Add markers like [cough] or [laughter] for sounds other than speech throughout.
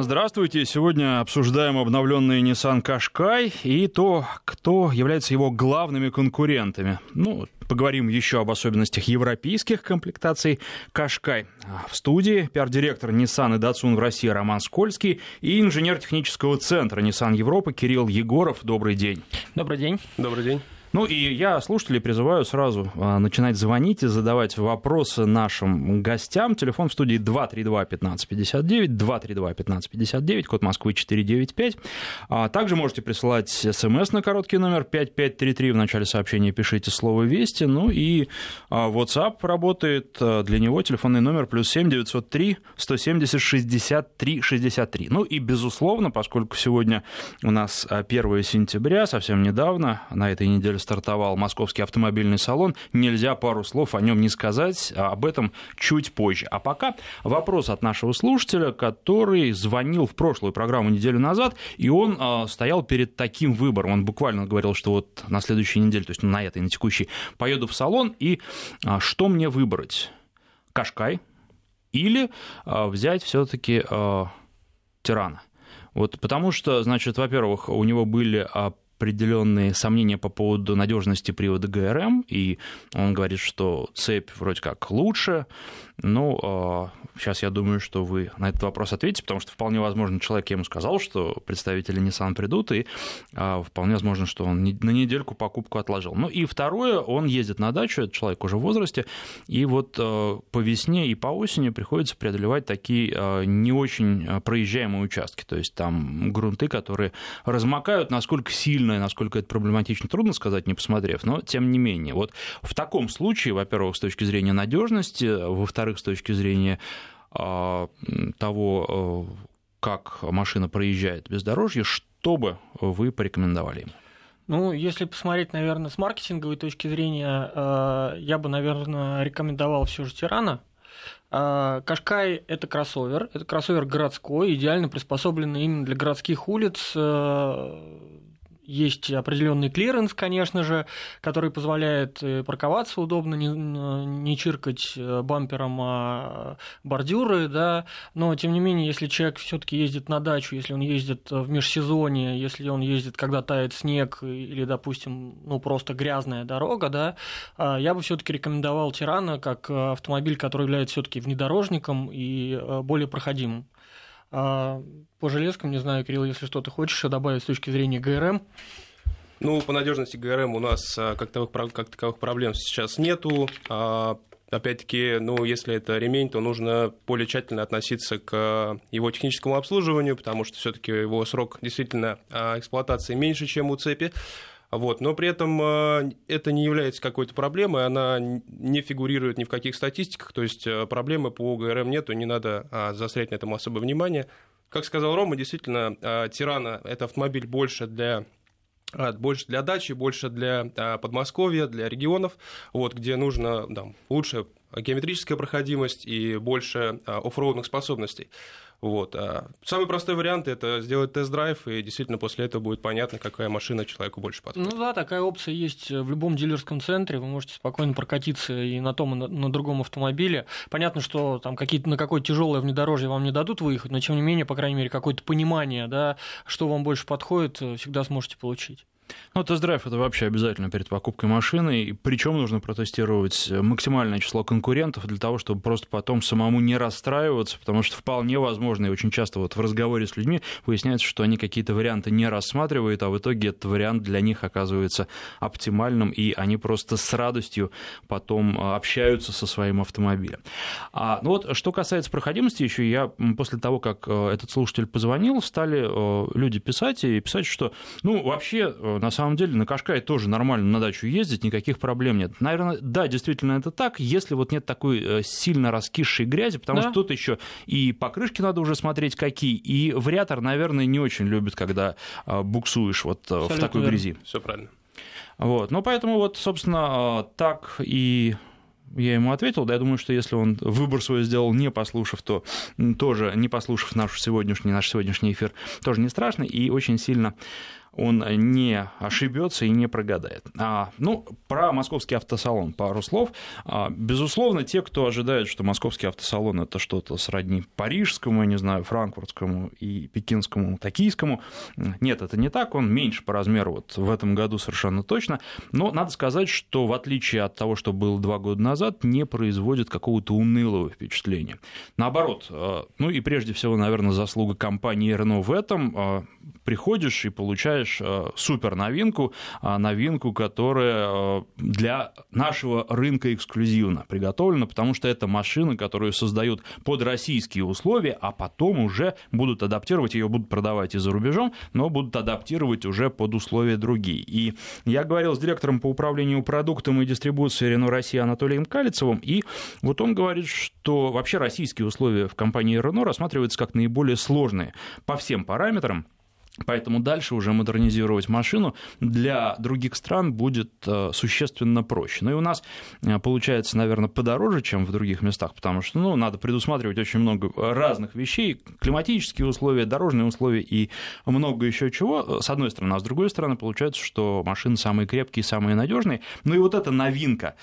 Здравствуйте. Сегодня обсуждаем обновленный Nissan Qashqai и то, кто является его главными конкурентами. Ну, поговорим еще об особенностях европейских комплектаций Qashqai. В студии пиар-директор Nissan и Datsun в России Роман Скользкий и инженер технического центра Nissan Европы Кирилл Егоров. Добрый день. Добрый день. Добрый день. Ну и я слушателей призываю сразу а, начинать звонить и задавать вопросы нашим гостям. Телефон в студии 232-1559, 232-1559, код Москвы 495. А также можете присылать смс на короткий номер 5533. В начале сообщения пишите слово «Вести». Ну и а, WhatsApp работает. Для него телефонный номер плюс 7 903 170 63 63. Ну и, безусловно, поскольку сегодня у нас 1 сентября, совсем недавно, на этой неделе стартовал московский автомобильный салон, нельзя пару слов о нем не сказать, а об этом чуть позже. А пока вопрос от нашего слушателя, который звонил в прошлую программу неделю назад, и он э, стоял перед таким выбором. Он буквально говорил, что вот на следующей неделе, то есть на этой, на текущей, поеду в салон, и э, что мне выбрать? Кашкай или э, взять все-таки э, Тирана? Вот потому что, значит, во-первых, у него были определенные сомнения по поводу надежности привода ГРМ, и он говорит, что цепь вроде как лучше. Ну, Сейчас я думаю, что вы на этот вопрос ответите, потому что вполне возможно, человек, ему сказал, что представители Nissan придут, и а, вполне возможно, что он на недельку покупку отложил. Ну и второе, он ездит на дачу, это человек уже в возрасте, и вот а, по весне и по осени приходится преодолевать такие а, не очень проезжаемые участки, то есть там грунты, которые размокают, насколько сильно и насколько это проблематично, трудно сказать, не посмотрев, но тем не менее. Вот в таком случае, во-первых, с точки зрения надежности, во-вторых, с точки зрения а, того, э, как машина проезжает бездорожье, что бы вы порекомендовали ему? Ну, если посмотреть, наверное, с маркетинговой точки зрения, э, я бы, наверное, рекомендовал все же Террано. Э, Кашкай – это кроссовер, это кроссовер городской, идеально приспособленный именно для городских улиц, есть определенный клиренс, конечно же, который позволяет э, парковаться удобно, не, не чиркать э, бампером а бордюры, да, но тем не менее, если человек все-таки ездит на дачу, если он ездит в межсезонье, если он ездит, когда тает снег или, допустим, ну просто грязная дорога, да, а, я бы все-таки рекомендовал Тирана как автомобиль, который является все-таки внедорожником и э, более проходимым. А по железкам, не знаю, Кирилл, если что-то хочешь добавить с точки зрения ГРМ. Ну, по надежности ГРМ у нас а, как таковых, как таковых проблем сейчас нету. А, опять-таки, ну, если это ремень, то нужно более тщательно относиться к его техническому обслуживанию, потому что все-таки его срок действительно эксплуатации меньше, чем у цепи. Вот, но при этом э, это не является какой-то проблемой, она не фигурирует ни в каких статистиках, то есть э, проблемы по ГРМ нету, не надо а, заострять на этом особое внимание. Как сказал Рома, действительно, Тирана – это автомобиль больше для больше для дачи, больше для Подмосковья, для регионов, вот, где нужно там, лучшая геометрическая проходимость и больше оффроудных способностей. Вот. А самый простой вариант – это сделать тест-драйв, и действительно после этого будет понятно, какая машина человеку больше подходит. Ну да, такая опция есть в любом дилерском центре, вы можете спокойно прокатиться и на том, и на, на другом автомобиле. Понятно, что там какие-то, на какое тяжелое внедорожье вам не дадут выехать, но тем не менее, по крайней мере, какое-то понимание, да, что вам больше подходит, всегда сможете получить. Ну, тест-драйв это вообще обязательно перед покупкой машины, причем нужно протестировать максимальное число конкурентов для того, чтобы просто потом самому не расстраиваться, потому что вполне возможно, и очень часто вот в разговоре с людьми выясняется, что они какие-то варианты не рассматривают, а в итоге этот вариант для них оказывается оптимальным, и они просто с радостью потом а, общаются со своим автомобилем. А, ну вот, что касается проходимости, еще я после того, как э, этот слушатель позвонил, стали э, люди писать и писать, что, ну, вообще э, на самом деле на Кашкае тоже нормально на дачу ездить, никаких проблем нет. Наверное, да, действительно это так, если вот нет такой э, сильно раскисшей грязи, потому да. что тут еще и покрышки надо уже смотреть какие, и вариатор, наверное, не очень любит, когда э, буксуешь вот э, Абсолютно в такой верно. грязи. Все правильно. Вот. Ну, поэтому вот, собственно, так и я ему ответил, да, я думаю, что если он выбор свой сделал, не послушав, то тоже, не послушав наш сегодняшний, наш сегодняшний эфир, тоже не страшно, и очень сильно он не ошибется и не прогадает. А, ну, про московский автосалон пару слов. А, безусловно, те, кто ожидает, что московский автосалон это что-то сродни парижскому, я не знаю, франкфуртскому и пекинскому, токийскому, нет, это не так, он меньше по размеру вот в этом году совершенно точно, но надо сказать, что в отличие от того, что было два года назад, не производит какого-то унылого впечатления. Наоборот, а, ну и прежде всего, наверное, заслуга компании Renault в этом, а, приходишь и получаешь э, супер новинку, а новинку, которая э, для нашего рынка эксклюзивно приготовлена, потому что это машина, которую создают под российские условия, а потом уже будут адаптировать, ее будут продавать и за рубежом, но будут адаптировать уже под условия другие. И я говорил с директором по управлению продуктом и дистрибуцией Рено России Анатолием Калицевым, и вот он говорит, что вообще российские условия в компании Renault рассматриваются как наиболее сложные по всем параметрам, Поэтому дальше уже модернизировать машину для других стран будет э, существенно проще. Ну и у нас э, получается, наверное, подороже, чем в других местах, потому что ну, надо предусматривать очень много разных вещей, климатические условия, дорожные условия и много еще чего, с одной стороны. А с другой стороны, получается, что машины самые крепкие, самые надежные. Ну и вот эта новинка,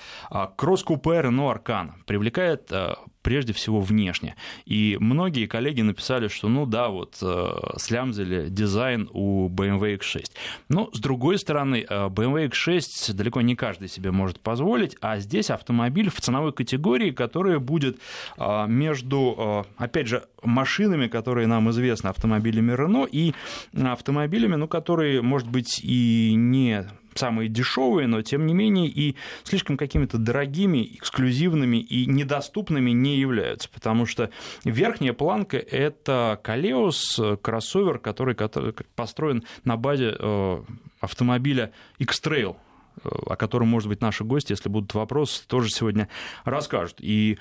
кросс-купе Renault Arcana, привлекает э, прежде всего внешне. И многие коллеги написали, что ну да, вот э, слямзили дизайн у BMW X6. Но с другой стороны, э, BMW X6 далеко не каждый себе может позволить, а здесь автомобиль в ценовой категории, которая будет э, между, опять же, машинами, которые нам известны, автомобилями Renault, и автомобилями, ну, которые, может быть, и не самые дешевые, но тем не менее и слишком какими-то дорогими, эксклюзивными и недоступными не являются, потому что верхняя планка – это Калеус, кроссовер, который, который построен на базе э, автомобиля X-Trail, э, о котором, может быть, наши гости, если будут вопросы, тоже сегодня расскажут. И,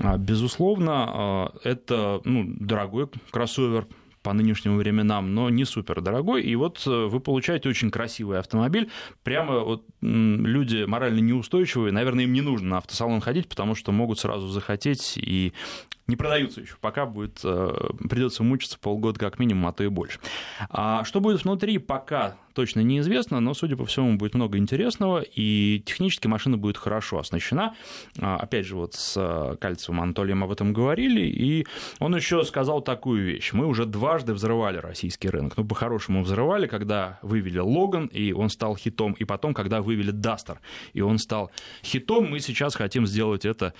а, безусловно, э, это ну, дорогой кроссовер, по нынешним временам, но не супер дорогой. И вот э, вы получаете очень красивый автомобиль. Прямо вот люди морально неустойчивые, наверное, им не нужно на автосалон ходить, потому что могут сразу захотеть и не продаются еще, пока будет, э, придется мучиться полгода как минимум, а то и больше. А что будет внутри, пока точно неизвестно, но, судя по всему, будет много интересного, и технически машина будет хорошо оснащена. А, опять же, вот с э, Кальцевым Анатолием об этом говорили, и он еще сказал такую вещь. Мы уже дважды взрывали российский рынок. Ну, по-хорошему взрывали, когда вывели Логан, и он стал хитом, и потом, когда вывели Дастер, и он стал хитом, мы сейчас хотим сделать это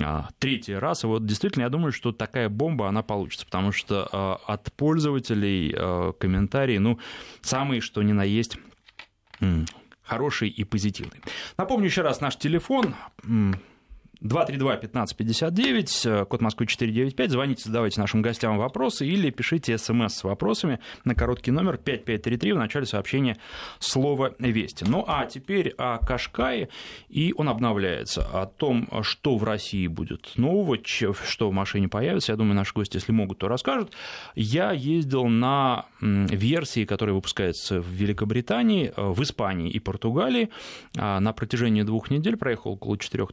а, третий раз. И вот действительно, я думаю, что такая бомба, она получится, потому что а, от пользователей комментарии, ну, самые, что ни на есть хороший и позитивный. Напомню еще раз наш телефон 232-1559, э, код Москвы 495. Звоните, задавайте нашим гостям вопросы или пишите смс с вопросами на короткий номер 5533 в начале сообщения слова «Вести». Ну а теперь о Кашкае, и он обновляется. О том, что в России будет нового, что в машине появится, я думаю, наши гости, если могут, то расскажут. Я ездил на версии, которая выпускается в Великобритании, э, в Испании и Португалии. А, на протяжении двух недель проехал около четырех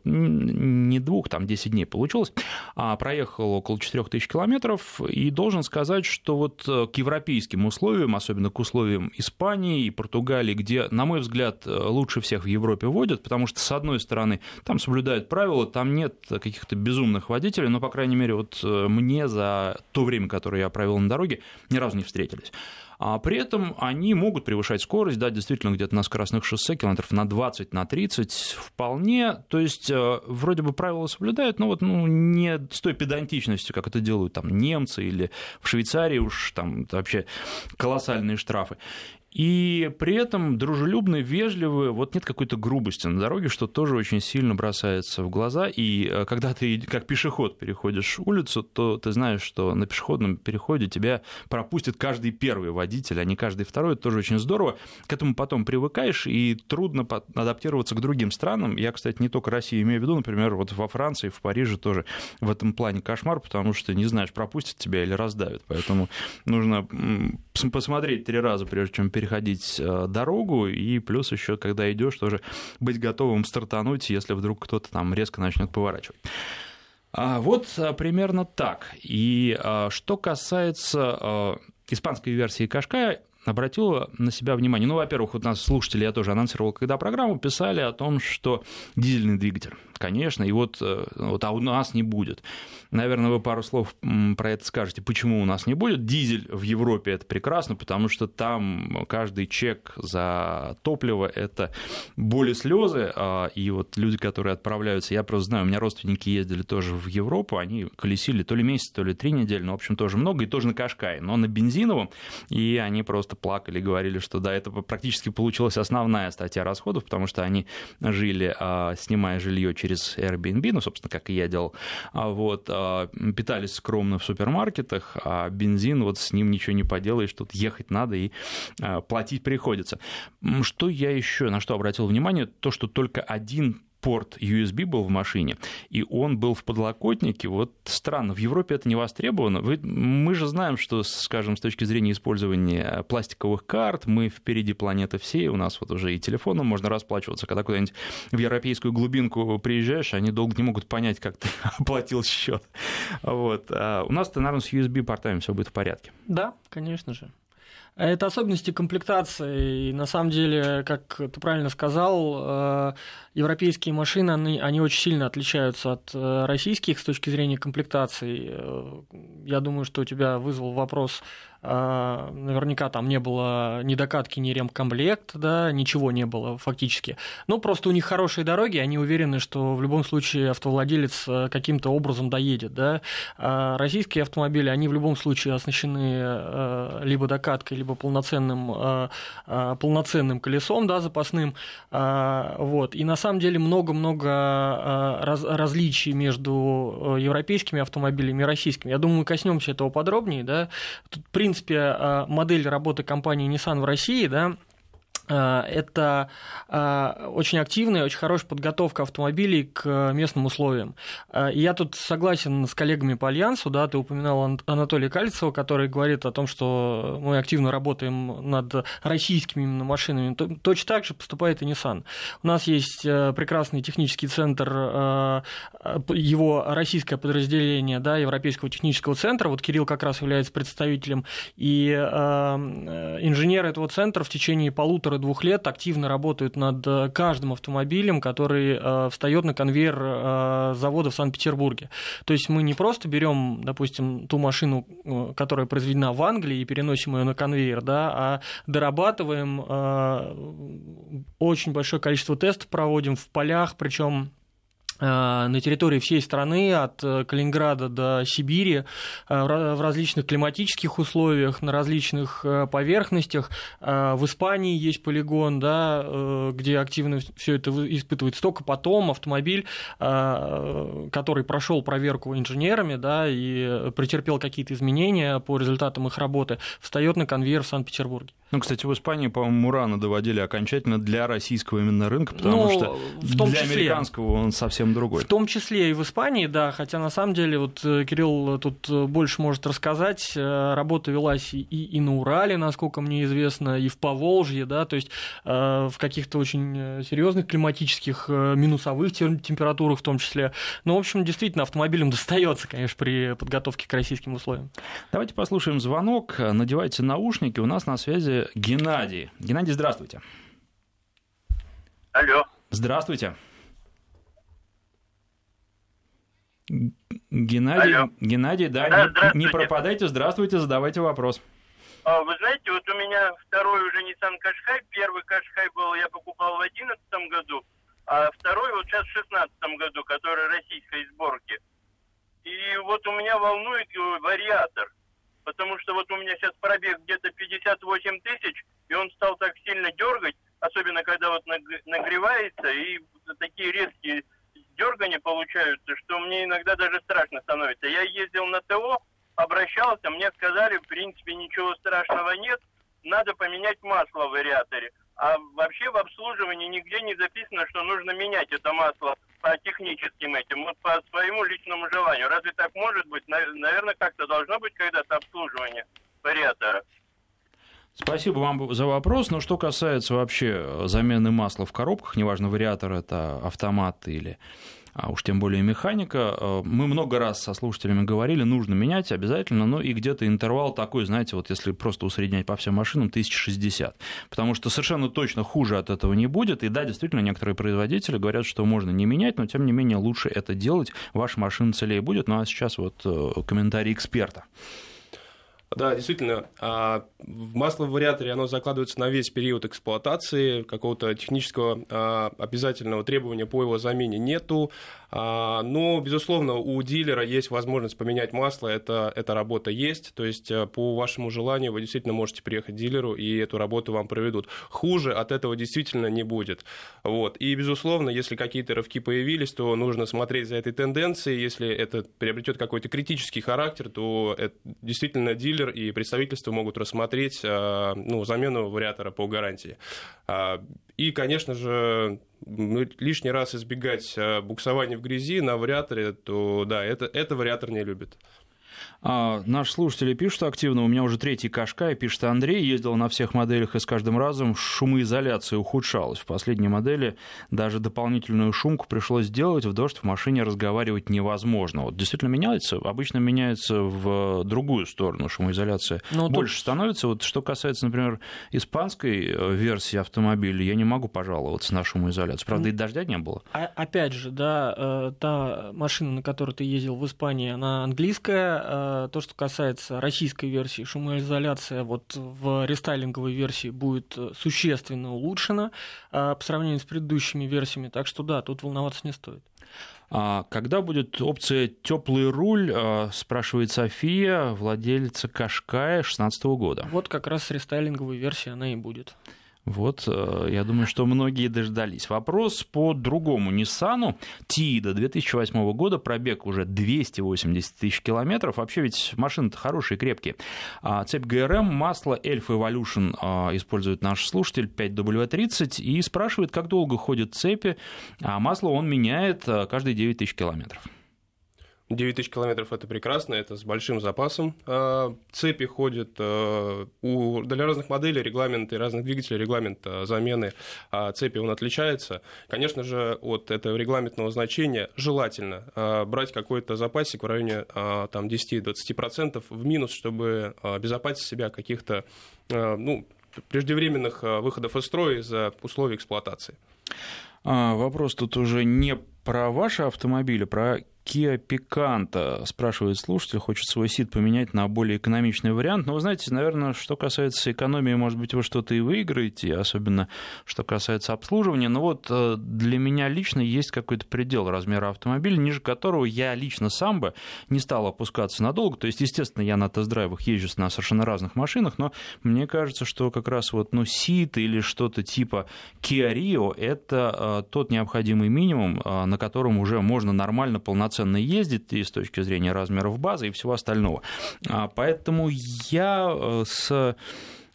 не двух, там 10 дней получилось, а проехал около 4000 километров, и должен сказать, что вот э, к европейским условиям, особенно к условиям Испании и Португалии, где, на мой взгляд, э, лучше всех в Европе водят, потому что, с одной стороны, там соблюдают правила, там нет каких-то безумных водителей, но, по крайней мере, вот э, мне за то время, которое я провел на дороге, ни разу не встретились. А при этом они могут превышать скорость, да, действительно, где-то на скоростных шоссе километров на 20, на 30 вполне. То есть, э, вроде бы правила соблюдают, но вот ну, не с той педантичностью, как это делают там немцы или в Швейцарии уж там вообще колоссальные штрафы и при этом дружелюбные, вежливые, вот нет какой-то грубости на дороге, что тоже очень сильно бросается в глаза, и э, когда ты как пешеход переходишь улицу, то ты знаешь, что на пешеходном переходе тебя пропустит каждый первый водитель, а не каждый второй, это тоже очень здорово, к этому потом привыкаешь, и трудно адаптироваться к другим странам, я, кстати, не только Россию имею в виду, например, вот во Франции, в Париже тоже в этом плане кошмар, потому что не знаешь, пропустят тебя или раздавят, поэтому нужно посмотреть три раза, прежде чем переходить э, дорогу, и плюс еще, когда идешь, тоже быть готовым стартануть, если вдруг кто-то там резко начнет поворачивать. А вот э, примерно так. И э, что касается испанской версии Кашкая, обратила на себя внимание. Ну, во-первых, вот нас слушатели, я тоже анонсировал, когда программу писали о том, что дизельный двигатель, конечно, и вот, э, вот а у нас не будет. Наверное, вы пару слов про это скажете, почему у нас не будет. Дизель в Европе это прекрасно, потому что там каждый чек за топливо это боли слезы, а, и вот люди, которые отправляются, я просто знаю, у меня родственники ездили тоже в Европу, они колесили то ли месяц, то ли три недели, но, в общем, тоже много, и тоже на Кашкае, но на бензиновом, и они просто плакали, говорили, что да, это практически получилась основная статья расходов, потому что они жили, а, снимая жилье через Airbnb, ну, собственно, как и я делал, а вот, а, питались скромно в супермаркетах, а бензин, вот с ним ничего не поделаешь, тут ехать надо и платить приходится. Что я еще, на что обратил внимание, то, что только один порт USB был в машине, и он был в подлокотнике. Вот странно, в Европе это не востребовано. Вы, мы же знаем, что, скажем, с точки зрения использования пластиковых карт, мы впереди планеты всей, у нас вот уже и телефоном можно расплачиваться. Когда куда-нибудь в европейскую глубинку приезжаешь, они долго не могут понять, как ты [laughs] оплатил счет. Вот. А у нас-то, наверное, с USB-портами все будет в порядке. Да, конечно же. Это особенности комплектации. И на самом деле, как ты правильно сказал, э, европейские машины, они, они очень сильно отличаются от э, российских с точки зрения комплектации. Э, я думаю, что у тебя вызвал вопрос а, наверняка там не было ни докатки, ни ремкомплект, да, ничего не было фактически. Ну, просто у них хорошие дороги, они уверены, что в любом случае автовладелец э, каким-то образом доедет, да. А российские автомобили, они в любом случае оснащены э, либо докаткой, либо полноценным, э, полноценным колесом, да, запасным, а, вот. И на самом деле много-много раз, различий между европейскими автомобилями и российскими. Я думаю, мы коснемся этого подробнее, да. Тут принципе, э, модель работы компании Nissan в России, да, Э, это э, очень активная, очень хорошая подготовка автомобилей к местным условиям. Э, я тут согласен с коллегами по Альянсу, да, ты упоминал Анатолия Кальцева, который говорит о том, что мы активно работаем над российскими именно машинами. Точно так же поступает и Nissan. У нас есть прекрасный технический центр, его российское подразделение, да, Европейского технического центра, вот Кирилл как раз является представителем, и инженеры этого центра в течение полутора полутора-двух лет активно работают над э, каждым автомобилем, который э, встает на конвейер э, завода в Санкт-Петербурге. То есть мы не просто берем, допустим, ту машину, которая произведена в Англии, и переносим ее на конвейер, да, а дорабатываем очень большое количество тестов проводим в полях, причем на территории всей страны, от э, Калининграда до Сибири, э, в различных климатических условиях, на различных поверхностях. В Испании есть полигон, да, где активно все это испытывает. Столько потом автомобиль, который прошел проверку инженерами да, и претерпел какие-то изменения по результатам их работы, встает на конвейер в Санкт-Петербурге. Ну, кстати, в Испании, по-моему, Мурана доводили окончательно для российского именно рынка, потому ну, что в том для числе, американского он совсем другой. В том числе и в Испании, да, хотя на самом деле вот э, Кирилл тут э, больше может рассказать. Э, работа велась и, и на Урале, насколько мне известно, и в Поволжье, да, то есть в каких-то очень серьезных климатических минусовых температурах в том числе. Ну, в общем, действительно, автомобилям [laughs] достается, конечно, при подготовке к российским условиям. Давайте послушаем звонок. Надевайте наушники. У нас на связи Геннадий. Геннадий, здравствуйте. Алло. Здравствуйте. Геннадий, Алло. Геннадий, да, да не, не пропадайте, здравствуйте, задавайте вопрос. А, вы знаете, вот у меня второй уже Nissan Qashqai, первый Qashqai был, я покупал в 2011 году, а второй вот сейчас в 2016 году, который российской сборки. И вот у меня волнует вариатор потому что вот у меня сейчас пробег где-то 58 тысяч, и он стал так сильно дергать, особенно когда вот нагревается, и такие резкие дергания получаются, что мне иногда даже страшно становится. Я ездил на ТО, обращался, мне сказали, в принципе, ничего страшного нет, надо поменять масло в вариаторе. А вообще в обслуживании нигде не записано, что нужно менять это масло по техническим этим, вот по своему личному желанию. Разве так может быть? Наверное, как-то должно быть когда-то обслуживание вариатора. Спасибо вам за вопрос. Но что касается вообще замены масла в коробках, неважно, вариатор это автомат или а уж тем более механика. Мы много раз со слушателями говорили, нужно менять обязательно, но и где-то интервал такой, знаете, вот если просто усреднять по всем машинам, 1060. Потому что совершенно точно хуже от этого не будет. И да, действительно, некоторые производители говорят, что можно не менять, но тем не менее лучше это делать. Ваша машина целее будет. Ну а сейчас вот комментарий эксперта. Да, действительно, масло в вариаторе оно закладывается на весь период эксплуатации, какого-то технического а, обязательного требования по его замене нету, но, безусловно, у дилера есть возможность поменять масло, это, эта работа есть, то есть э, по вашему желанию вы действительно можете приехать к дилеру, и эту работу вам проведут. Хуже от этого действительно не будет. Вот. И, безусловно, если какие-то рывки появились, то нужно смотреть за этой тенденцией, если это приобретет какой-то критический характер, то это, действительно дилер и представительство могут рассмотреть э, ну, замену вариатора по гарантии. А, и, конечно же, лишний раз избегать э, буксования в грязи на вариаторе, то да, это, это вариатор не любит. А, наши слушатели пишут активно, у меня уже третий Кашкай, пишет Андрей, ездил на всех моделях и с каждым разом шумоизоляция ухудшалась. В последней модели даже дополнительную шумку пришлось сделать, в дождь в машине разговаривать невозможно. Вот действительно меняется, обычно меняется в другую сторону шумоизоляция. Но ну, Больше тут... становится. Вот что касается, например, испанской э, версии автомобиля, я не могу пожаловаться на шумоизоляцию. Правда, и дождя не было. А, опять же, да, э, та машина, на которой ты ездил в Испании, она английская, Э, то, что касается российской версии, шумоизоляция вот в рестайлинговой версии будет э, существенно улучшена э, по сравнению с предыдущими версиями. Так что да, тут волноваться не стоит. А когда будет опция теплый руль, спрашивает София, владельца Кашкая 2016 года. Вот как раз рестайлинговой версией она и будет. Вот, э, я думаю, что многие дождались. Вопрос по другому Ниссану. Тида 2008 года, пробег уже 280 тысяч километров. Вообще ведь машины-то хорошие, крепкие. А, цепь ГРМ, масло Elf Evolution а, использует наш слушатель 5W30 и спрашивает, как долго ходят цепи, а масло он меняет э, каждые 9 тысяч километров. 9 тысяч километров это прекрасно, это с большим запасом. А, цепи ходят а, у, для разных моделей регламенты, разных двигателей регламент а, замены цепи он отличается. Конечно же, от этого регламентного значения желательно брать какой-то запасик в районе там, 10-20% в минус, чтобы обезопасить себя каких-то ну, преждевременных выходов из строя из-за условий эксплуатации. Вопрос тут уже не про ваши автомобили, про Kia Picanto, спрашивает слушатель, хочет свой сид поменять на более экономичный вариант. Но вы знаете, наверное, что касается экономии, может быть, вы что-то и выиграете, особенно что касается обслуживания. Но вот э, для меня лично есть какой-то предел размера автомобиля, ниже которого я лично сам бы не стал опускаться надолго. То есть, естественно, я на тест-драйвах езжу на совершенно разных машинах, но мне кажется, что как раз вот ну, сид или что-то типа Kia Rio – это э, тот необходимый минимум, э, на котором уже можно нормально, полноценно полноценно ездит и с точки зрения размеров базы и всего остального. А, поэтому я э, с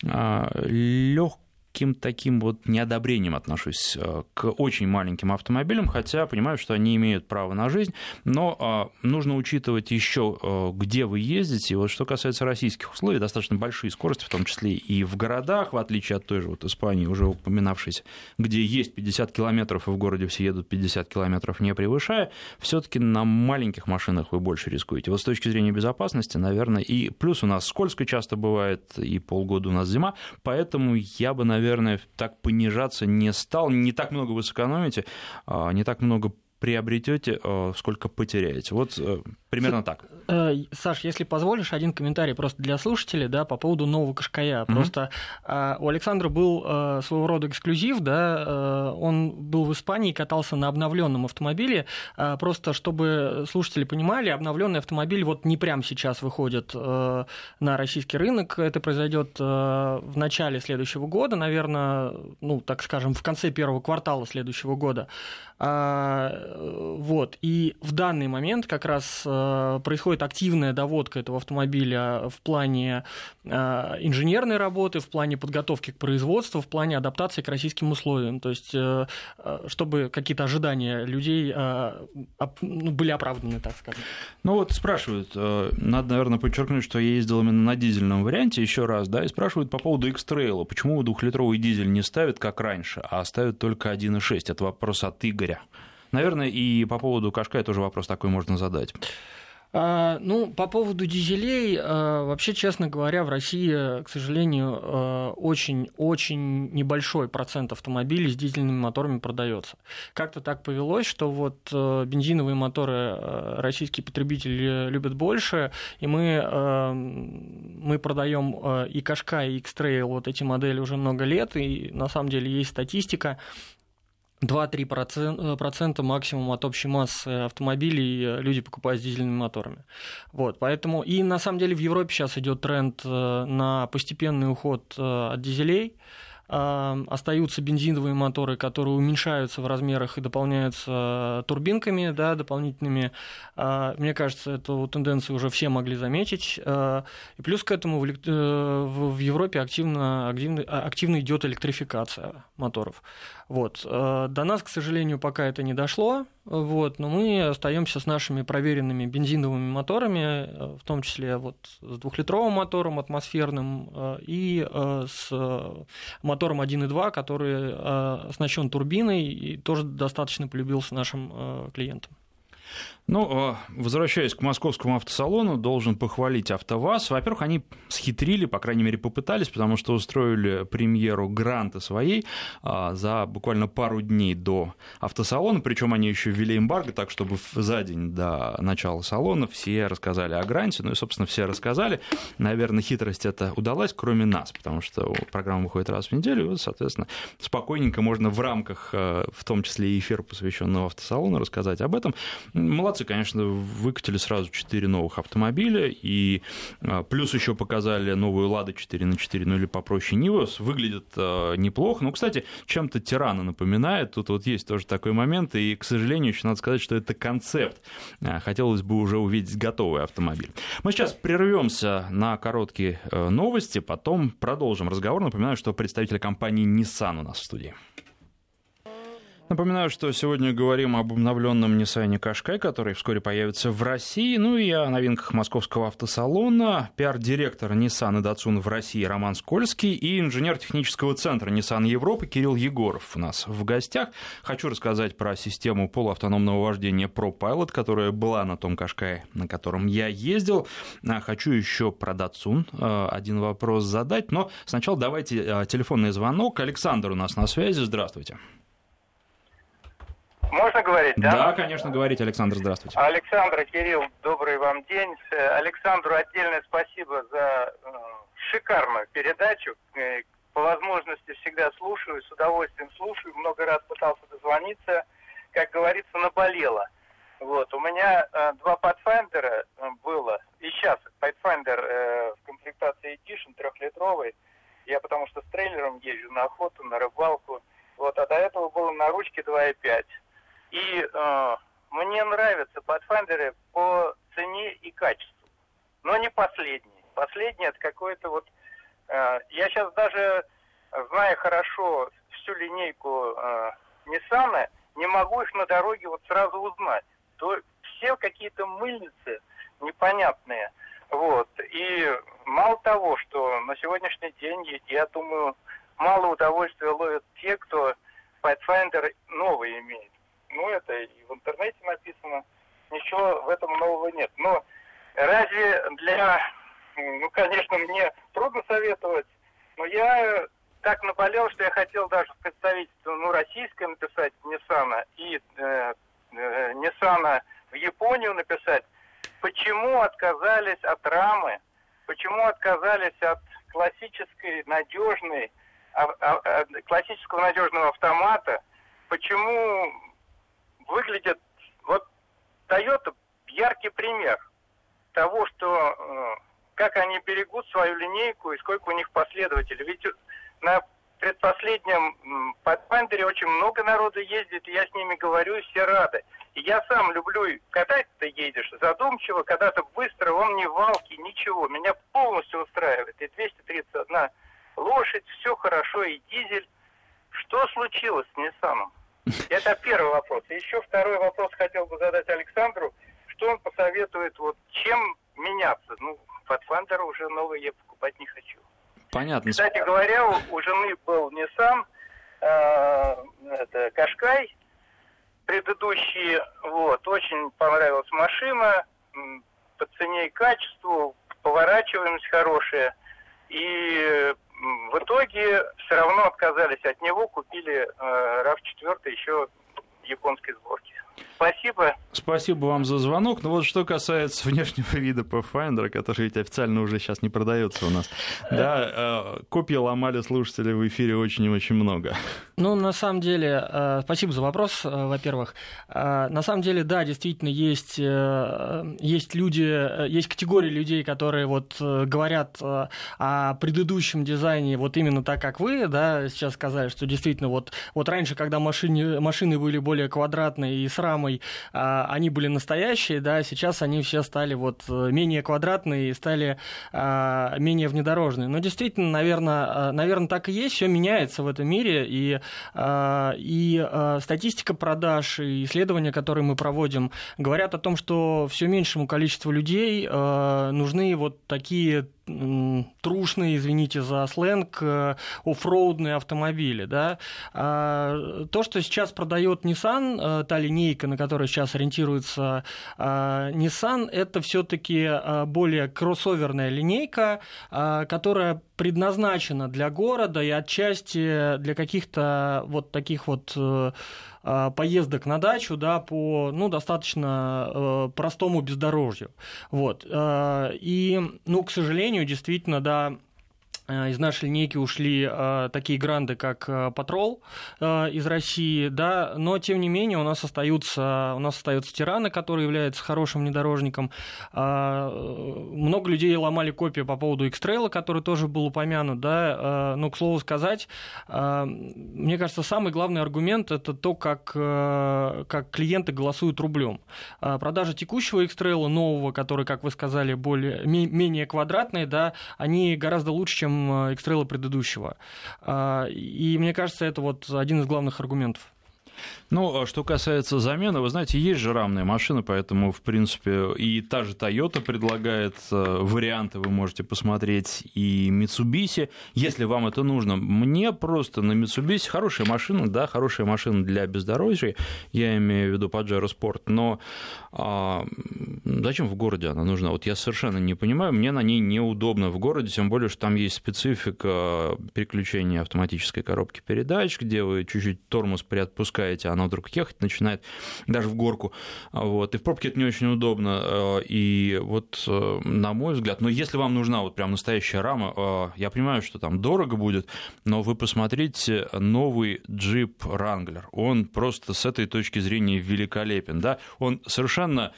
а, легкой каким таким вот неодобрением отношусь э, к очень маленьким автомобилям, хотя понимаю, что они имеют право на жизнь, но э, нужно учитывать еще, э, где вы ездите. И вот что касается российских условий, достаточно большие скорости, в том числе и в городах, в отличие от той же вот Испании, уже упоминавшейся, где есть 50 километров, и в городе все едут 50 километров, не превышая, все-таки на маленьких машинах вы больше рискуете. Вот с точки зрения безопасности, наверное, и плюс у нас скользко часто бывает, и полгода у нас зима, поэтому я бы, наверное, наверное, так понижаться не стал. Не так много вы сэкономите, а, не так много приобретете, а, сколько потеряете. Вот э, Примерно так. Э, Саш, если позволишь, один комментарий просто для слушателей, да, по поводу нового Кашкая. Mm-hmm. Просто э, у Александра был э, своего рода эксклюзив, да, он был в Испании, катался на обновленном автомобиле. Просто чтобы слушатели понимали, обновленный автомобиль вот не прямо сейчас выходит на российский рынок. Это произойдет в начале следующего года, наверное, ну, так скажем, в конце первого квартала следующего года. Вот. И в данный момент как раз Э, происходит активная доводка этого автомобиля в плане э, инженерной работы, в плане подготовки к производству, в плане адаптации к российским условиям. То есть, э, чтобы какие-то ожидания людей ну, были оправданы, так скажем. Ну вот спрашивают, надо, наверное, подчеркнуть, что я ездил именно на дизельном варианте еще раз, да, и спрашивают по поводу X-Trail, почему двухлитровый дизель не ставят, как раньше, а ставят только 1.6? Это вопрос от Игоря Наверное, и по поводу Кашкая тоже вопрос такой можно задать. А, ну, по поводу дизелей, а, вообще, честно говоря, в России, к сожалению, очень-очень а, небольшой процент автомобилей с дизельными моторами продается. Как-то так повелось, что вот бензиновые моторы российские потребители любят больше, и мы, мы продаем и Кашка, и X-Trail, вот эти модели уже много лет, и на самом деле есть статистика, 2-3% э, максимум от общей массы автомобилей э, люди покупают с дизельными моторами. Вот, поэтому и на самом деле в Европе сейчас идет тренд э, на постепенный уход от дизелей остаются бензиновые моторы, которые уменьшаются в размерах и дополняются турбинками да, дополнительными. Мне кажется, эту тенденцию уже все могли заметить. И плюс к этому в Европе активно, активно, активно идет электрификация моторов. Вот. А, до нас, к сожалению, пока это не дошло, вот, но мы остаемся с нашими проверенными бензиновыми моторами, э, в том числе вот с двухлитровым мотором атмосферным э, и с мотором 1.2, который оснащен турбиной и тоже достаточно полюбился нашим клиентам. Ну, а, возвращаясь к московскому автосалону, должен похвалить АвтоВАЗ. Во-первых, они схитрили, по крайней мере, попытались, потому что устроили премьеру гранта своей а, за буквально пару дней до автосалона, причем они еще ввели эмбарго, так чтобы за день до начала салона все рассказали о гранте, ну и, собственно, все рассказали. Наверное, хитрость это удалась, кроме нас, потому что программа выходит раз в неделю, и, соответственно, спокойненько можно в рамках, а, в том числе и эфира, посвященного автосалону, рассказать об этом. Молодцы, конечно, выкатили сразу 4 новых автомобиля, и а, плюс еще показали новую Лада 4 на 4, ну или попроще Нивос. Выглядит а, неплохо. Ну, кстати, чем-то Тирана напоминает. Тут вот есть тоже такой момент, и, к сожалению, еще надо сказать, что это концепт. А, хотелось бы уже увидеть готовый автомобиль. Мы сейчас прервемся на короткие э, новости, потом продолжим разговор. Напоминаю, что представитель компании Nissan у нас в студии. Напоминаю, что сегодня говорим об обновленном Nissan Qashqai, который вскоре появится в России, ну и о новинках московского автосалона. Пиар-директор Nissan и Datsun в России Роман Скользкий и инженер технического центра Nissan Европы Кирилл Егоров у нас в гостях. Хочу рассказать про систему полуавтономного вождения ProPilot, которая была на том Qashqai, на котором я ездил. А, хочу еще про Datsun а, один вопрос задать, но сначала давайте а, телефонный звонок. Александр у нас на связи. Здравствуйте. Можно говорить, да? Да, конечно, говорите, Александр, здравствуйте. Александр, Кирилл, добрый вам день. Александру отдельное спасибо за э, шикарную передачу. Э, по возможности всегда слушаю, с удовольствием слушаю. Много раз пытался дозвониться. Как говорится, наболело. Вот, у меня э, два Pathfinder э, было, и сейчас Pathfinder э, в комплектации Edition трехлитровый. Я потому что с трейлером езжу на охоту, на рыбалку. Вот, а до этого было на ручке 2.5. И э, мне нравятся Pathfinder по цене и качеству, но не последние. Последние это какой-то вот... Э, я сейчас даже, зная хорошо всю линейку э, Nissan, не могу их на дороге вот сразу узнать. То все какие-то мыльницы непонятные. Вот. И мало того, что на сегодняшний день, я думаю, мало удовольствия ловят те, кто Pathfinder новый имеет ну это и в интернете написано, ничего в этом нового нет. Но разве для, ну, конечно, мне трудно советовать, но я так наболел, что я хотел даже в представительство, ну, российское написать Nissan и э, э, в Японию написать, почему отказались от рамы, почему отказались от классической надежной, а, а, а, классического надежного автомата, почему выглядят... Вот Toyota яркий пример того, что э, как они берегут свою линейку и сколько у них последователей. Ведь на предпоследнем Pathfinder очень много народу ездит, и я с ними говорю, все рады. И я сам люблю, когда ты едешь задумчиво, когда-то быстро, он не валки, ничего. Меня полностью устраивает. И 231 лошадь, все хорошо, и дизель. Что случилось с Nissan? Это первый вопрос. Еще второй вопрос хотел бы задать Александру. Что он посоветует, вот чем меняться? Ну, Pathfinder уже новый я покупать не хочу. Понятно. Кстати говоря, у, у жены был Nissan, э, это Кашкай. предыдущие. Вот, очень понравилась машина по цене и качеству, поворачиваемость хорошая. И в итоге все равно отказались от него, купили э, RAV4 еще японской сборки. Спасибо. Спасибо вам за звонок. Но ну вот что касается [laughs] внешнего вида Pathfinder, который ведь официально уже сейчас не продается у нас. Да, э, копии ломали слушатели в эфире очень и очень много. Ну, на самом деле, э, спасибо за вопрос, э, во-первых. На самом деле, да, действительно, есть, есть люди, есть категории людей, которые вот говорят о предыдущем дизайне вот именно так, как вы, да, сейчас сказали, что действительно вот, вот раньше, когда машины, машины были более квадратные и с рамой, а, они были настоящие, да, сейчас они все стали вот э, менее квадратные и стали а, менее внедорожные. Но действительно, наверное, а, наверное, так и есть, все меняется в этом мире, и, и статистика продаж, и исследования, которые мы проводим, говорят о том, что все меньшему количеству людей нужны вот такие трушные, извините за сленг, э, оффроудные автомобили. Да? А, то, что сейчас продает Nissan, э, та линейка, на которой сейчас ориентируется а, Nissan, это все-таки более кроссоверная линейка, которая предназначена для города и отчасти для каких-то вот таких вот э, поездок на дачу, да, по, ну, достаточно простому бездорожью. Вот. И, ну, к сожалению, действительно, да, Э, из нашей линейки ушли э, такие гранды, как э, Патрол из России, да, но тем не менее у нас остаются, у нас остаются тираны, которые являются хорошим внедорожником. Много людей ломали копии по поводу X-Trail, который тоже был упомянут, да, но, к слову сказать, мне кажется, самый главный аргумент – это то, как, как клиенты голосуют рублем. Продажа текущего X-Trail, нового, который, как вы сказали, более, менее квадратный, да, они гораздо лучше, чем чем экстрейлы предыдущего. А, и мне кажется, это вот один из главных аргументов. Ну, а что касается замены, вы знаете, есть же рамные машины, поэтому, в принципе, и та же Toyota предлагает э, варианты, вы можете посмотреть, и Mitsubishi, если вам это нужно. Мне просто на Mitsubishi хорошая машина, да, хорошая машина для бездорожья, я имею в виду Pajero Sport, но а, зачем в городе она нужна? Вот я совершенно не понимаю, мне на ней неудобно в городе, тем более, что там есть специфика переключения автоматической коробки передач, где вы чуть-чуть тормоз приотпускаете, она вдруг ехать начинает, даже в горку, вот, и в пробке это не очень удобно, э, и вот, э, на мой взгляд, но если вам нужна вот прям настоящая рама, э, я понимаю, что там дорого будет, но вы посмотрите новый джип Wrangler, он просто с этой точки зрения великолепен, да, он совершенно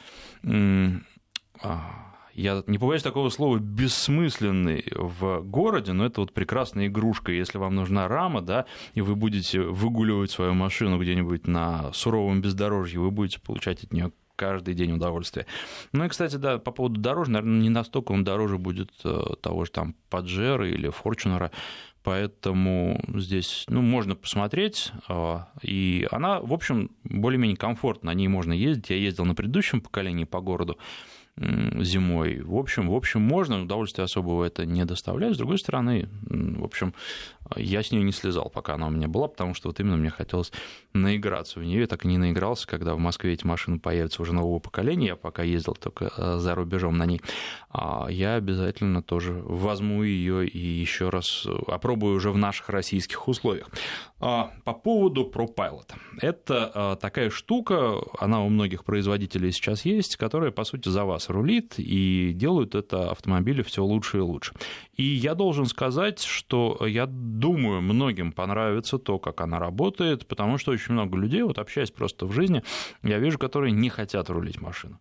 а, я не побоюсь такого слова, бессмысленный в городе, но это вот прекрасная игрушка. Если вам нужна рама, да, и вы будете выгуливать свою машину где-нибудь на суровом бездорожье, вы будете получать от нее каждый день удовольствие. Ну и, кстати, да, по поводу дороже, наверное, не настолько он дороже будет э, того же там Паджера или Форчунера, поэтому здесь, ну, можно посмотреть, э, и она, в общем, более-менее комфортна, на ней можно ездить, я ездил на предыдущем поколении по городу, зимой. В общем, в общем, можно, удовольствия особого это не доставляет. С другой стороны, в общем, я с нее не слезал, пока она у меня была, потому что вот именно мне хотелось наиграться в нее. Я так и не наигрался, когда в Москве эти машины появятся уже нового поколения. Я пока ездил только э, за рубежом на ней. А я обязательно тоже возьму ее и еще раз опробую уже в наших российских условиях. А, по поводу ProPilot. Это а, такая штука, она у многих производителей сейчас есть, которая, по сути, за вас рулит и делают это автомобили все лучше и лучше. И я должен сказать, что я думаю, многим понравится то, как она работает, потому что очень много людей, вот общаясь просто в жизни, я вижу, которые не хотят рулить машину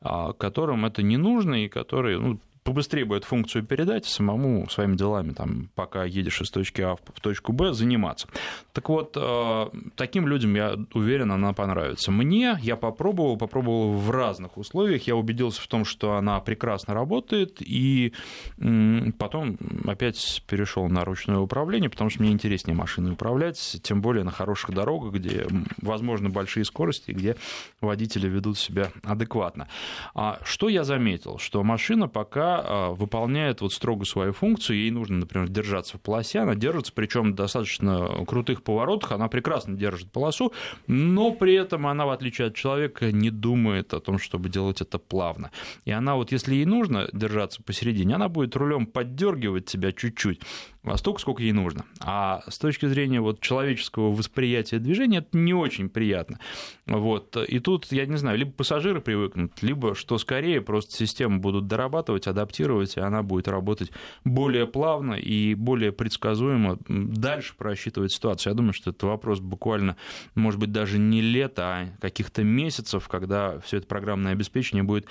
а, которым это не нужно и которые ну, побыстрее будет функцию передать, самому своими делами, там, пока едешь из точки А в точку Б, заниматься. Так вот, э, таким людям, я уверен, она понравится. Мне я попробовал, попробовал в разных условиях, я убедился в том, что она прекрасно работает, и потом опять перешел на ручное управление, потому что мне интереснее машиной управлять, тем более на хороших дорогах, где, возможно, большие скорости, где водители ведут себя адекватно. А что я заметил? Что машина пока да, выполняет вот строго свою функцию, ей нужно, например, держаться в полосе, она держится, причем достаточно крутых поворотах, она прекрасно держит полосу, но при этом она, в отличие от человека, не думает о том, чтобы делать это плавно. И она вот, если ей нужно держаться посередине, она будет рулем поддергивать тебя чуть-чуть, а столько, сколько ей нужно. А с точки зрения вот человеческого восприятия движения это не очень приятно. Вот. И тут, я не знаю, либо пассажиры привыкнут, либо, что скорее, просто систему будут дорабатывать, адаптировать, и она будет работать более плавно и более предсказуемо дальше просчитывать ситуацию. Я думаю, что это вопрос буквально, может быть, даже не лета, а каких-то месяцев, когда все это программное обеспечение будет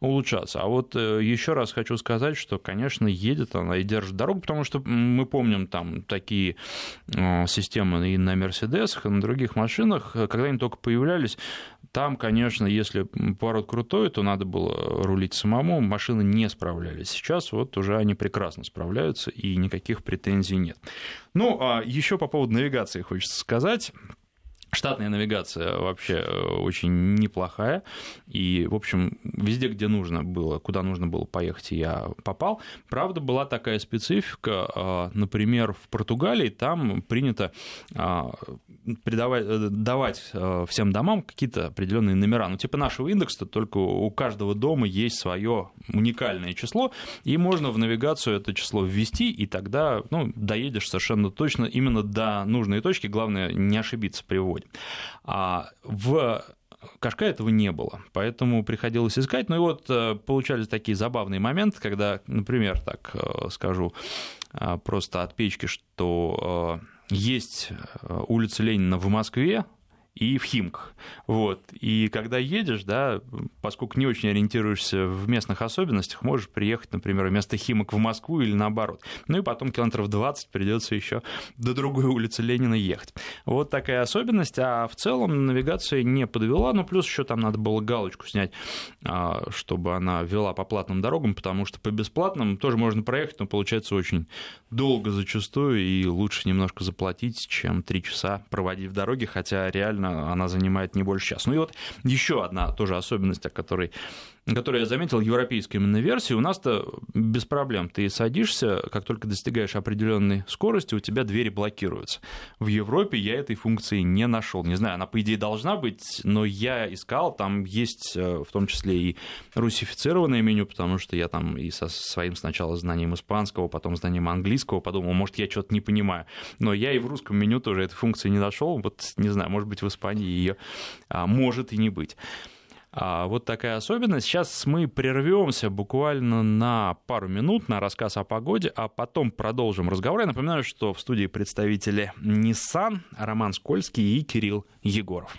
улучшаться. А вот э, еще раз хочу сказать, что, конечно, едет она и держит дорогу, потому что мы помним там такие э, системы и на Мерседесах, и на других машинах, когда они только появлялись, там, конечно, если поворот крутой, то надо было рулить самому, машины не справлялись. Сейчас вот уже они прекрасно справляются, и никаких претензий нет. Ну, а еще по поводу навигации хочется сказать. Штатная навигация вообще э, очень неплохая. И, в общем, везде, где нужно было, куда нужно было поехать, я попал. Правда, была такая специфика. А, например, в Португалии там принято а, придавать, э, давать э, всем домам какие-то определенные номера. Ну, типа нашего индекса, только у каждого дома есть свое уникальное число, и можно в навигацию это число ввести, и тогда ну, доедешь совершенно точно именно до нужной точки. Главное, не ошибиться при вводе. А в Кашка этого не было, поэтому приходилось искать. Ну и вот э, получались такие забавные моменты, когда, например, так э, скажу э, просто от печки, что есть улица Ленина в Москве, и в Химках. Вот. И когда едешь, да, поскольку не очень ориентируешься в местных особенностях, можешь приехать, например, вместо Химок в Москву или наоборот. Ну и потом километров 20 придется еще до другой улицы Ленина ехать. Вот такая особенность. А в целом навигация не подвела, ну плюс еще там надо было галочку снять, а, чтобы она вела по платным дорогам, потому что по бесплатным тоже можно проехать, но получается очень долго зачастую, и лучше немножко заплатить, чем три часа проводить в дороге, хотя реально она занимает не больше часа. Ну и вот еще одна тоже особенность, о которой которую я заметил, европейской именно версии, у нас-то без проблем. Ты садишься, как только достигаешь определенной скорости, у тебя двери блокируются. В Европе я этой функции не нашел. Не знаю, она, по идее, должна быть, но я искал, там есть э, в том числе и русифицированное меню, потому что я там и со своим сначала знанием испанского, потом знанием английского подумал, может, я что-то не понимаю. Но я и в русском меню тоже этой функции не нашел. Вот, не знаю, может быть, в Испании ее а, может и не быть. А, вот такая особенность. Сейчас мы прервемся буквально на пару минут на рассказ о погоде, а потом продолжим разговор. Я напоминаю, что в студии представители Nissan Роман Скользкий и Кирилл Егоров.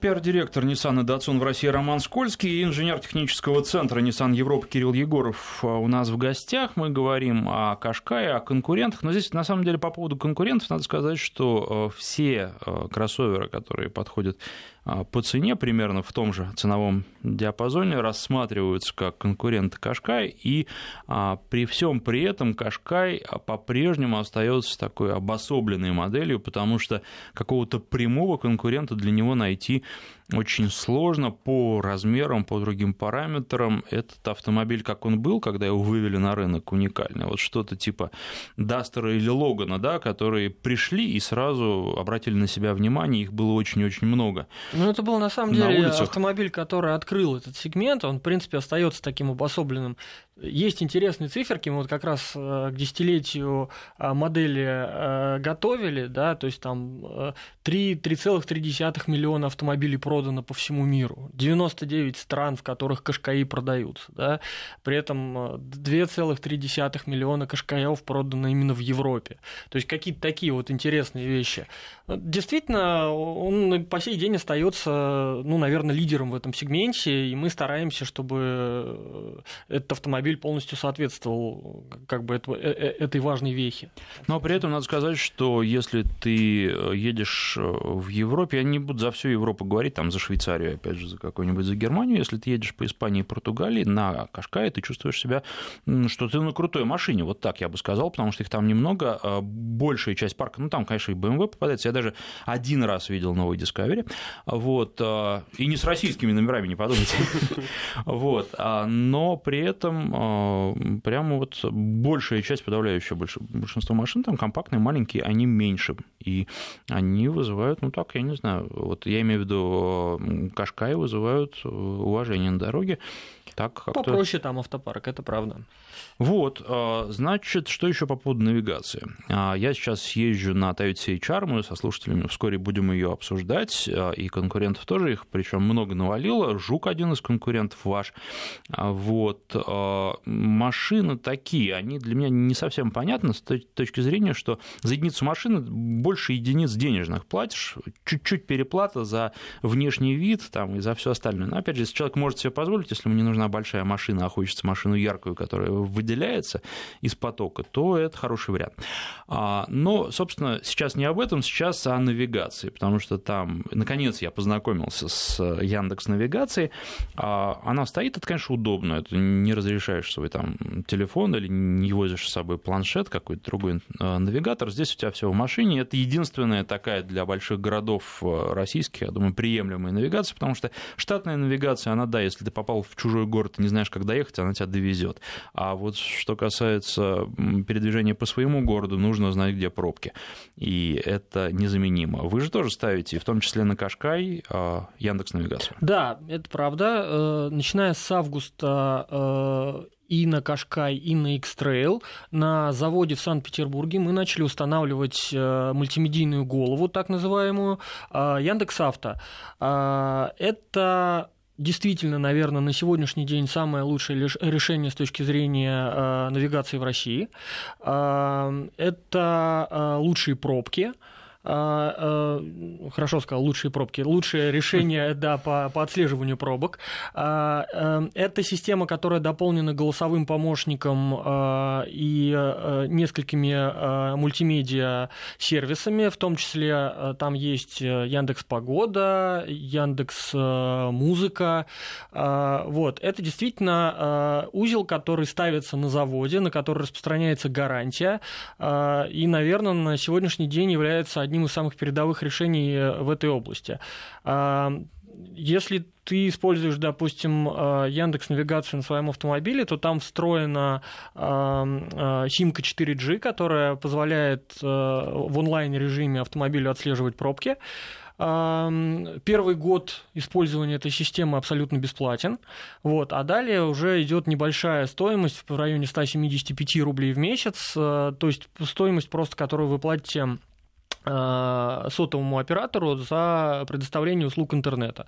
Пиар-директор Nissan и Datsun в России Роман Скользкий и инженер технического центра Nissan Европа Кирилл Егоров а, у нас в гостях. Мы говорим о Кашкае, о конкурентах. Но здесь, на самом деле, по поводу конкурентов надо сказать, что а, все кроссоверы, которые подходят по цене примерно в том же ценовом диапазоне рассматриваются как конкуренты Кашкай, и а, при всем при этом Кашкай по-прежнему остается такой обособленной моделью, потому что какого-то прямого конкурента для него найти очень сложно по размерам, по другим параметрам. Этот автомобиль, как он был, когда его вывели на рынок, уникальный. Вот что-то типа Дастера или Логана, да, которые пришли и сразу обратили на себя внимание, их было очень-очень много. Ну, это был на самом деле на автомобиль, который открыл этот сегмент, он, в принципе, остается таким обособленным есть интересные циферки, мы вот как раз э, к десятилетию э, модели э, готовили, да, то есть там 3, 3,3 миллиона автомобилей продано по всему миру, 99 стран, в которых кашкаи продаются, да, при этом 2,3 миллиона кашкаев продано именно в Европе. То есть какие-то такие вот интересные вещи. Действительно, он по сей день остается, ну, наверное, лидером в этом сегменте, и мы стараемся, чтобы этот автомобиль автомобиль полностью соответствовал как бы этого, э, э, этой важной вехе. Но при этом надо сказать, что если ты э, едешь в Европе, я не буду за всю Европу говорить, там за Швейцарию, опять же, за какую-нибудь, за Германию, если ты едешь по Испании и Португалии на Кашкае, ты чувствуешь себя, что ты на крутой машине, вот так я бы сказал, потому что их там немного, а большая часть парка, ну там, конечно, и BMW попадается, я даже один раз видел новый Discovery, вот, а, и не с российскими номерами, не подумайте, [laughs] вот, а, но при этом э, прямо вот большая часть, подавляющая больше, большинство машин там компактные, маленькие, они меньше. И они вызывают, ну так, я не знаю, вот я имею в виду Кашкай вызывают уважение на дороге. Так как Попроще там автопарк, это правда. Вот, а, значит, что еще по поводу навигации? А, я сейчас езжу на Toyota CHR, мы со слушателями вскоре будем ее обсуждать, а, и конкурентов тоже их, причем много навалило. Жук один из конкурентов ваш. Вот, машины такие, они для меня не совсем понятны с точки зрения, что за единицу машины больше единиц денежных платишь, чуть-чуть переплата за внешний вид там, и за все остальное. Но опять же, если человек может себе позволить, если ему не нужна большая машина, а хочется машину яркую, которая выделяется из потока, то это хороший вариант. А, но, собственно, сейчас не об этом, сейчас о навигации, потому что там, наконец, я познакомился с Яндекс Навигацией. А, она стоит, это, конечно, удобно, это не разрешаешь свой там телефон или не возишь с собой планшет, какой-то другой а, навигатор. Здесь у тебя все в машине. Это единственная такая для больших городов российских, я думаю, приемлемая навигация, потому что штатная навигация, она, да, если ты попал в чужой город и не знаешь, как доехать, она тебя довезет. А вот что касается передвижения по своему городу, нужно знать, где пробки. И это незаменимо. Вы же тоже ставите, в том числе на Кашкай, а, Яндекс Навигацию. Да, это правда. Э, начиная с августа э, и на Кашкай, и на X-Trail. На заводе в Санкт-Петербурге мы начали устанавливать э, мультимедийную голову, так называемую, Яндекс.Авто. Это действительно, наверное, на сегодняшний день самое лучшее решение с точки зрения э, навигации в России. Э, это э, лучшие пробки. А, а, хорошо сказал, лучшие пробки, лучшее решение [laughs] да, по, по отслеживанию пробок. А, э, это система, которая дополнена голосовым помощником и э, несколькими э, мультимедиа сервисами, в том числе там есть Яндекс Погода, Яндекс Музыка. Вот. Это действительно узел, который ставится на заводе, на который распространяется гарантия, и, наверное, на сегодняшний день является одним одним из самых передовых решений э, в этой области. А, если ты используешь, допустим, э, Яндекс Навигацию на своем автомобиле, то там встроена э, симка 4G, которая позволяет в онлайн-режиме автомобилю отслеживать пробки. Первый год использования этой системы абсолютно бесплатен, вот, а далее уже идет небольшая стоимость в районе 175 рублей в месяц, то есть стоимость просто, которую вы платите Э, сотовому оператору за предоставление услуг интернета.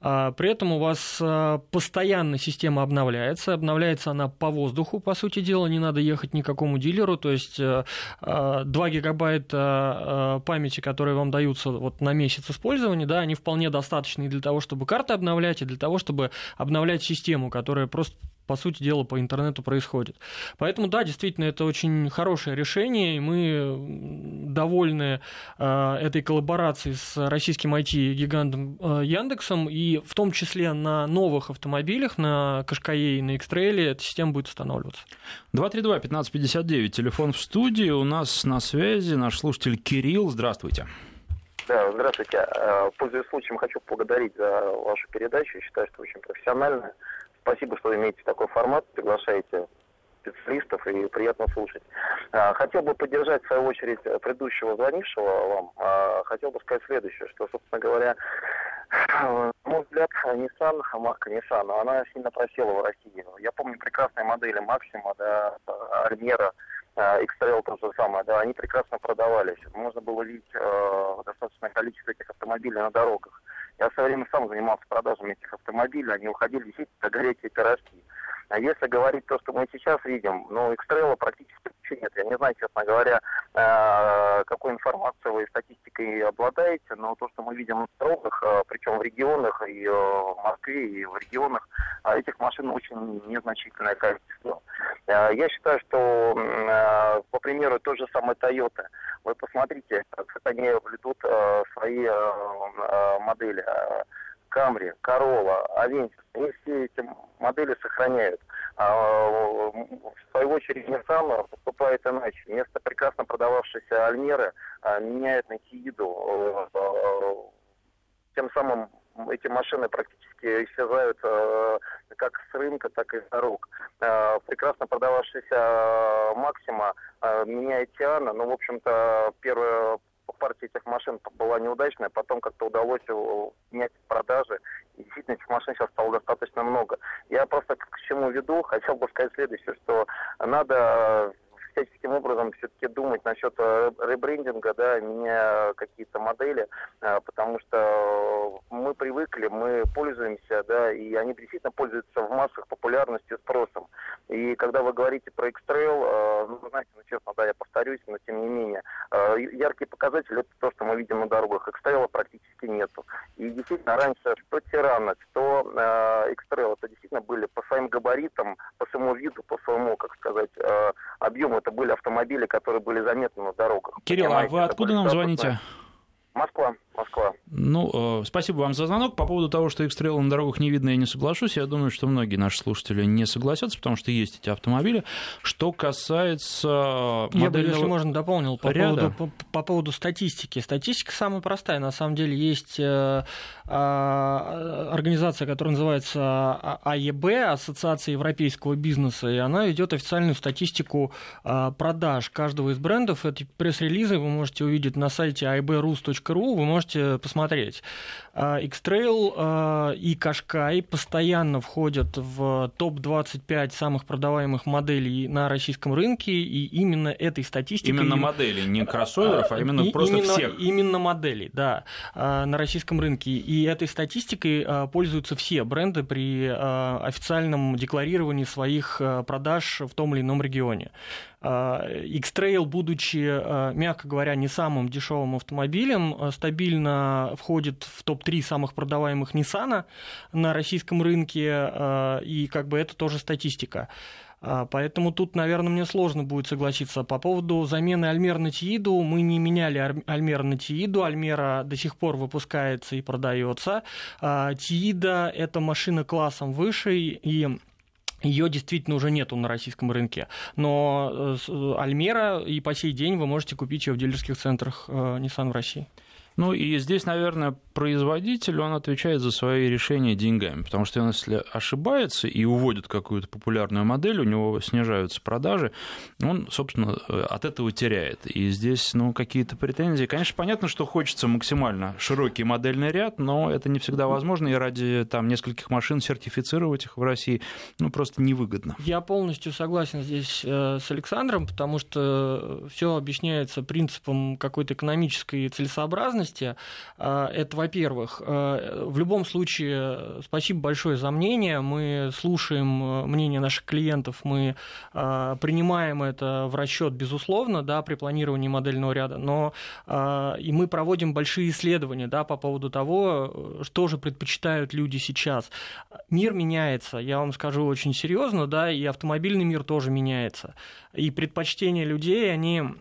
А при этом у вас э, постоянно система обновляется, обновляется она по воздуху, по сути дела, не надо ехать никакому дилеру, то есть 2 э, гигабайта памяти, которые вам даются вот на месяц использования, да, они вполне достаточны для того, чтобы карты обновлять, и для того, чтобы обновлять систему, которая просто по сути дела, по интернету происходит. Поэтому, да, действительно, это очень хорошее решение, и мы довольны э, этой коллаборацией с российским IT-гигантом э, Яндексом, и в том числе на новых автомобилях, на Кашкае и на X-Trail эта система будет устанавливаться. 232-1559, телефон в студии, у нас на связи наш слушатель Кирилл, здравствуйте. Да, здравствуйте. Э, пользуясь случаем, хочу поблагодарить за вашу передачу. Считаю, что очень профессиональная. Спасибо, что имеете такой формат, приглашаете специалистов и приятно слушать. А, хотел бы поддержать, в свою очередь, предыдущего звонившего вам. А, хотел бы сказать следующее, что, собственно говоря, на мой взгляд, Nissan, марка Nissan, она сильно просела в России. Я помню прекрасные модели Максима, да, Альмера, X-Trail то же самое, да, они прекрасно продавались. Можно было видеть э, достаточное количество этих автомобилей на дорогах. Я в свое время сам занимался продажами этих автомобилей, они уходили действительно до горячие пирожки. А если говорить то, что мы сейчас видим, ну, экстрейла практически вообще нет. Я не знаю, честно говоря, э, какой информацией вы статистикой обладаете, но то, что мы видим на дорогах, э, причем в регионах, и э, в Москве, и в регионах, этих машин очень незначительное количество. Я считаю, что, по примеру, той же самой Toyota, вы посмотрите, как они ведут свои модели. Камри, Corolla, Avensis, они все эти модели сохраняют. А, в свою очередь Nissan поступает иначе. Вместо прекрасно продававшейся Альмеры а, меняет на Кииду, э, э, тем самым эти машины практически исчезают э, как с рынка, так и с дорог. Э, прекрасно продававшаяся Максима меняет Тиана, но, в общем-то, первая партия этих машин была неудачная, потом как-то удалось снять продажи, и действительно этих машин сейчас стало достаточно много. Я просто к чему веду, [laughs] хотел бы сказать следующее, что надо всяческим образом все-таки думать насчет э, ребрендинга, да, меняя какие-то модели, э, потому что мы привыкли, мы пользуемся, да, и они действительно пользуются в массах популярностью, спросом. И когда вы говорите про X-Trail, э, ну, знаете, ну, честно, да, я повторюсь, но тем не менее, яркий показатель это то, что мы видим на дорогах. X-Trail практически нету. И действительно, раньше что Тирана, что X-Trail, это действительно были по своим габаритам, по своему виду, по своему, как сказать, объему это были автомобили, которые были заметны на дорогах. Кирилл, а вы откуда нам звоните? Москва, Москва. Ну, э, спасибо вам за звонок. По поводу того, что X-Trail на дорогах не видно, я не соглашусь. Я думаю, что многие наши слушатели не согласятся, потому что есть эти автомобили. Что касается Я бы, если можно, дополнил по ряда. поводу, по, по поводу статистики. Статистика самая простая. На самом деле есть э, э, организация, которая называется АЕБ, Ассоциация европейского бизнеса, и она ведет официальную статистику э, продаж каждого из брендов. Эти пресс-релизы вы можете увидеть на сайте aebrus.com Ру вы можете посмотреть. А, X-Trail а, и Кашкай постоянно входят в топ-25 самых продаваемых моделей на российском рынке, и именно этой статистикой... Именно модели, не кроссоверов, а именно просто именно, всех. Именно модели, да, а, на российском рынке. И этой статистикой пользуются все бренды при официальном декларировании своих продаж в том или ином регионе. X-Trail, будучи, мягко говоря, не самым дешевым автомобилем, стабильно входит в топ-3 самых продаваемых Nissan на российском рынке, и как бы это тоже статистика. Поэтому тут, наверное, мне сложно будет согласиться. По поводу замены Альмера на Тииду, мы не меняли Альмера на Тииду. Альмера до сих пор выпускается и продается. Тиида – это машина классом выше, и ее действительно уже нету на российском рынке. Но э, э, Альмера и по сей день вы можете купить ее в дилерских центрах э, Nissan в России. Ну и здесь, наверное, производитель, он отвечает за свои решения деньгами, потому что если ошибается и уводит какую-то популярную модель, у него снижаются продажи, он, собственно, от этого теряет. И здесь, ну, какие-то претензии. Конечно, понятно, что хочется максимально широкий модельный ряд, но это не всегда возможно, и ради там нескольких машин сертифицировать их в России, ну, просто невыгодно. Я полностью согласен здесь э, с Александром, потому что все объясняется принципом какой-то экономической целесообразности, безопасности, а, это, во-первых, а, в любом случае, спасибо большое за мнение, мы слушаем а, мнение наших клиентов, мы принимаем это в расчет, безусловно, да, при планировании модельного ряда, но и мы проводим большие исследования да, по поводу того, что же предпочитают люди сейчас. Мир меняется, я вам скажу очень серьезно, да, и автомобильный мир тоже меняется. И предпочтения людей, они а,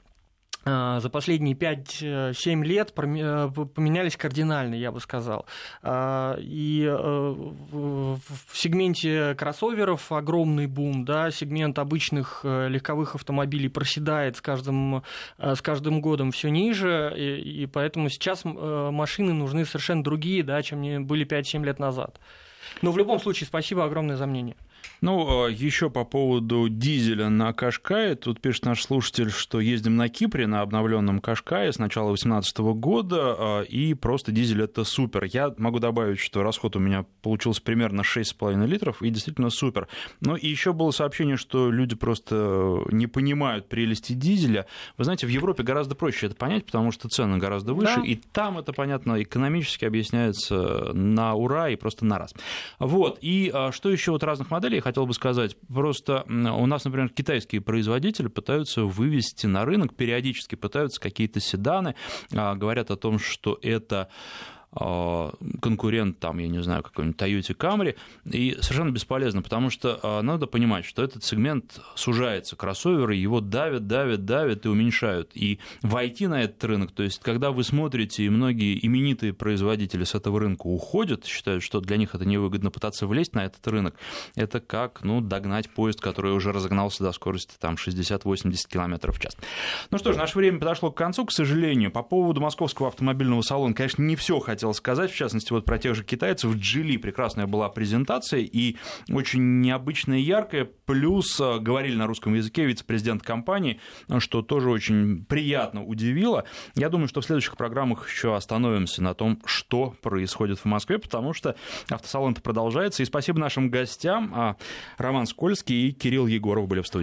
за последние 5-7 лет э, поменялись кардинально, я бы сказал. А, и э, в сегменте кроссоверов огромный бум, да, сегмент обычных э, легковых автомобилей проседает с каждым, с каждым годом все ниже, и поэтому сейчас машины нужны совершенно другие, да, чем они были 5-7 лет назад. Но в любом случае, спасибо огромное за мнение. Ну, а еще по поводу дизеля на Кашкае. Тут пишет наш слушатель, что ездим на Кипре на обновленном Кашкае с начала 2018 года, а, и просто дизель это супер. Я могу добавить, что расход у меня получился примерно 6,5 литров, и действительно супер. Ну, и еще было сообщение, что люди просто не понимают прелести дизеля. Вы знаете, в Европе гораздо проще это понять, потому что цены гораздо выше, да. и там это, понятно, экономически объясняется на ура и просто на раз. Вот, и а, что еще вот разных моделей я хотел бы сказать. Просто у нас, например, китайские производители пытаются вывести на рынок, периодически пытаются какие-то седаны, а, говорят о том, что это конкурент, там, я не знаю, какой-нибудь Toyota Camry, и совершенно бесполезно, потому что а, надо понимать, что этот сегмент сужается, кроссоверы его давят, давят, давят и уменьшают. И войти на этот рынок, то есть когда вы смотрите, и многие именитые производители с этого рынка уходят, считают, что для них это невыгодно пытаться влезть на этот рынок, это как ну, догнать поезд, который уже разогнался до скорости там, 60-80 км в час. Ну что ж, наше время подошло к концу, к сожалению. По поводу московского автомобильного салона, конечно, не все хотел хотел сказать, в частности, вот про тех же китайцев. В Джили прекрасная была презентация и очень необычная и яркая. Плюс э, говорили на русском языке вице-президент компании, что тоже очень приятно удивило. Я думаю, что в следующих программах еще остановимся на том, что происходит в Москве, потому что автосалон продолжается. И спасибо нашим гостям. А, Роман Скользкий и Кирилл Егоров были в студии.